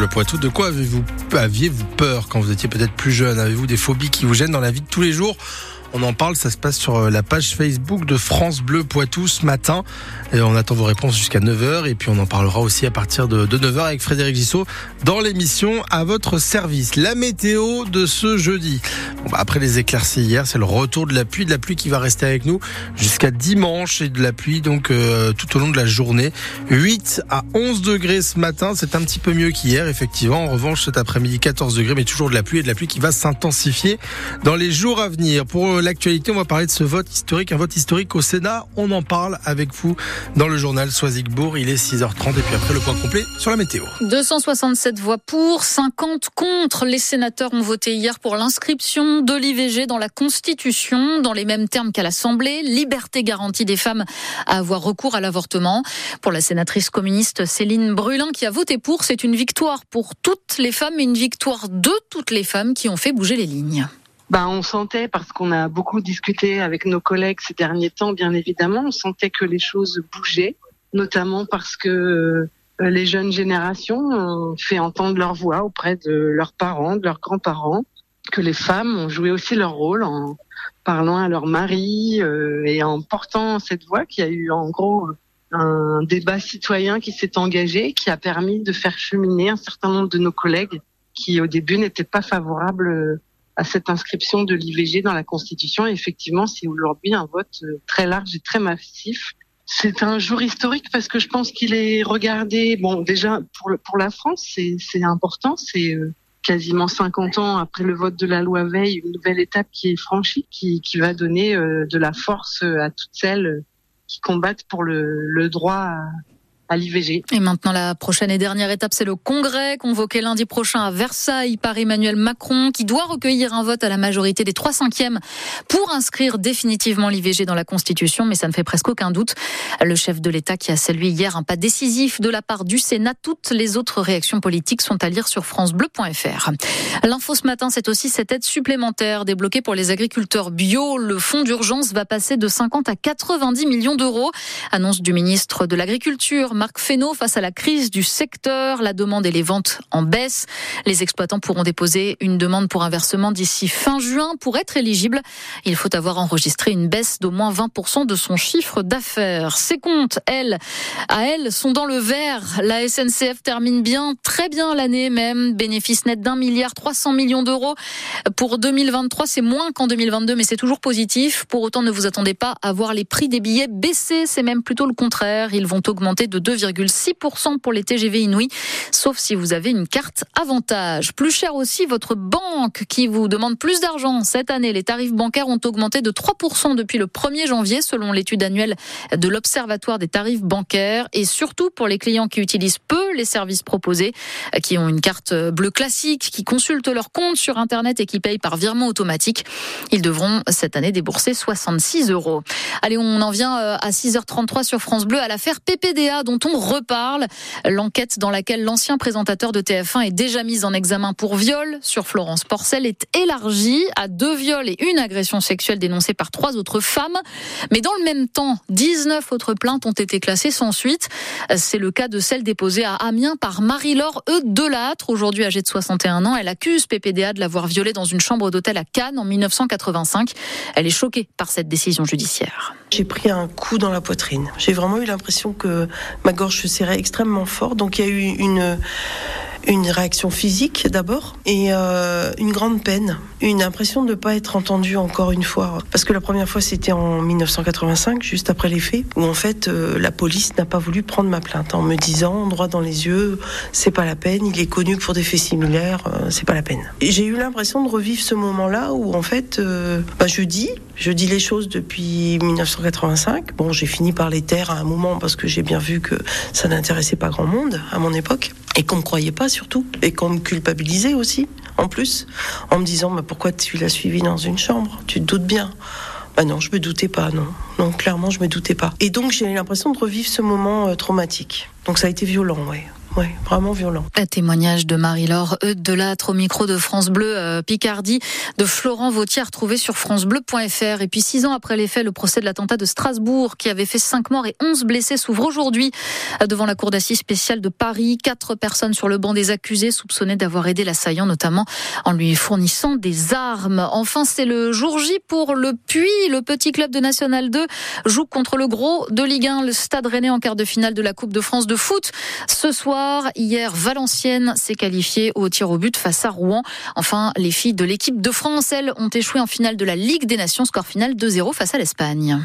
Le Poitou, de quoi avez-vous aviez-vous peur quand vous étiez peut-être plus jeune? Avez-vous des phobies qui vous gênent dans la vie de tous les jours? On en parle, ça se passe sur euh, la page Facebook de France Bleu Poitou ce matin. Et on attend vos réponses jusqu'à 9h et puis on en parlera aussi à partir de 9h avec Frédéric Gissot dans l'émission à votre service. La météo de ce jeudi. Bah, après les éclaircies hier, c'est le retour de la pluie, de la pluie qui va rester avec nous jusqu'à dimanche et de la pluie donc euh, tout au long de la journée. 8 à 11 degrés ce matin, c'est un petit peu mieux qu'hier effectivement. En revanche, cet après-midi 14 degrés mais toujours de la pluie et de la pluie qui va s'intensifier dans les jours à venir. Euh, l'actualité, on va parler de ce vote historique, un vote historique au Sénat. On en parle avec vous dans le journal Soisigbourg. Il est 6h30 et puis après le point complet sur la météo. 267 voix pour, 50 contre. Les sénateurs ont voté hier pour l'inscription de l'IVG dans la Constitution, dans les mêmes termes qu'à l'Assemblée. Liberté garantie des femmes à avoir recours à l'avortement. Pour la sénatrice communiste Céline Brulin qui a voté pour, c'est une victoire pour toutes les femmes et une victoire de toutes les femmes qui ont fait bouger les lignes. Ben, on sentait, parce qu'on a beaucoup discuté avec nos collègues ces derniers temps, bien évidemment, on sentait que les choses bougeaient, notamment parce que euh, les jeunes générations ont fait entendre leur voix auprès de leurs parents, de leurs grands-parents, que les femmes ont joué aussi leur rôle en parlant à leur mari euh, et en portant cette voix qui a eu en gros un débat citoyen qui s'est engagé, qui a permis de faire cheminer un certain nombre de nos collègues qui au début n'étaient pas favorables à cette inscription de l'IVG dans la Constitution. Effectivement, c'est aujourd'hui un vote euh, très large et très massif. C'est un jour historique parce que je pense qu'il est regardé. Bon, déjà pour pour la France, c'est c'est important. C'est euh, quasiment 50 ans après le vote de la loi Veil, une nouvelle étape qui est franchie, qui qui va donner euh, de la force à toutes celles qui combattent pour le le droit à l'IVG. Et maintenant, la prochaine et dernière étape, c'est le congrès convoqué lundi prochain à Versailles par Emmanuel Macron, qui doit recueillir un vote à la majorité des trois cinquièmes pour inscrire définitivement l'IVG dans la Constitution. Mais ça ne fait presque aucun doute. Le chef de l'État qui a salué hier un pas décisif de la part du Sénat. Toutes les autres réactions politiques sont à lire sur francebleu.fr. L'info ce matin, c'est aussi cette aide supplémentaire débloquée pour les agriculteurs bio. Le fonds d'urgence va passer de 50 à 90 millions d'euros. Annonce du ministre de l'Agriculture. Marc Fesneau, face à la crise du secteur, la demande et les ventes en baisse. Les exploitants pourront déposer une demande pour un versement d'ici fin juin. Pour être éligible, il faut avoir enregistré une baisse d'au moins 20% de son chiffre d'affaires. Ces comptes, elles, à elles, sont dans le vert. La SNCF termine bien, très bien l'année même. Bénéfice net d'un milliard 300 millions d'euros. Pour 2023, c'est moins qu'en 2022, mais c'est toujours positif. Pour autant, ne vous attendez pas à voir les prix des billets baisser. C'est même plutôt le contraire. Ils vont augmenter de 2,6% pour les TGV Inouï, sauf si vous avez une carte avantage. Plus cher aussi votre banque qui vous demande plus d'argent. Cette année, les tarifs bancaires ont augmenté de 3% depuis le 1er janvier, selon l'étude annuelle de l'Observatoire des tarifs bancaires. Et surtout pour les clients qui utilisent peu les services proposés, qui ont une carte bleue classique, qui consultent leur compte sur Internet et qui payent par virement automatique. Ils devront cette année débourser 66 euros. Allez, on en vient euh, à 6h33 sur France Bleu à l'affaire PPDA dont on reparle. L'enquête dans laquelle l'ancien présentateur de TF1 est déjà mis en examen pour viol sur Florence Porcel est élargie à deux viols et une agression sexuelle dénoncée par trois autres femmes. Mais dans le même temps, 19 autres plaintes ont été classées sans suite. C'est le cas de celle déposée à Amiens par Marie-Laure E. Delattre, aujourd'hui âgée de 61 ans. Elle accuse PPDA de l'avoir violée dans une chambre d'hôtel à Cannes en 1985. Elle est choquée par cette décision judiciaire. J'ai pris un coup dans la poitrine. J'ai vraiment eu l'impression que ma gorge se serrait extrêmement fort. Donc il y a eu une une réaction physique d'abord et euh, une grande peine, une impression de ne pas être entendue encore une fois. Parce que la première fois c'était en 1985, juste après les faits, où en fait euh, la police n'a pas voulu prendre ma plainte en me disant droit dans les yeux, c'est pas la peine, il est connu pour des faits similaires, euh, c'est pas la peine. J'ai eu l'impression de revivre ce moment-là où en fait bah, je dis, je dis les choses depuis 1985. Bon, j'ai fini par les taire à un moment parce que j'ai bien vu que ça n'intéressait pas grand monde à mon époque et qu'on me croyait pas surtout. Et qu'on me culpabilisait aussi en plus. En me disant mais pourquoi tu l'as suivi dans une chambre? Tu te doutes bien. Bah non je me doutais pas non. Non clairement je me doutais pas. Et donc j'ai l'impression de revivre ce moment euh, traumatique. Donc ça a été violent ouais ouais, vraiment violent. Un témoignage de Marie-Laure Eudelâtre au micro de France Bleu euh, Picardie de Florent Vautier retrouvé sur francebleu.fr. Et puis six ans après les faits, le procès de l'attentat de Strasbourg qui avait fait cinq morts et onze blessés s'ouvre aujourd'hui euh, devant la cour d'assises spéciale de Paris. Quatre personnes sur le banc des accusés soupçonnées d'avoir aidé l'assaillant, notamment en lui fournissant des armes. Enfin, c'est le jour J pour le Puy. Le petit club de National 2 joue contre le gros de Ligue 1, le Stade Rennais en quart de finale de la Coupe de France de foot. Ce soir, hier, Valenciennes s'est qualifiée au tir au but face à Rouen. Enfin, les filles de l'équipe de France, elles, ont échoué en finale de la Ligue des Nations, score final 2-0 face à l'Espagne.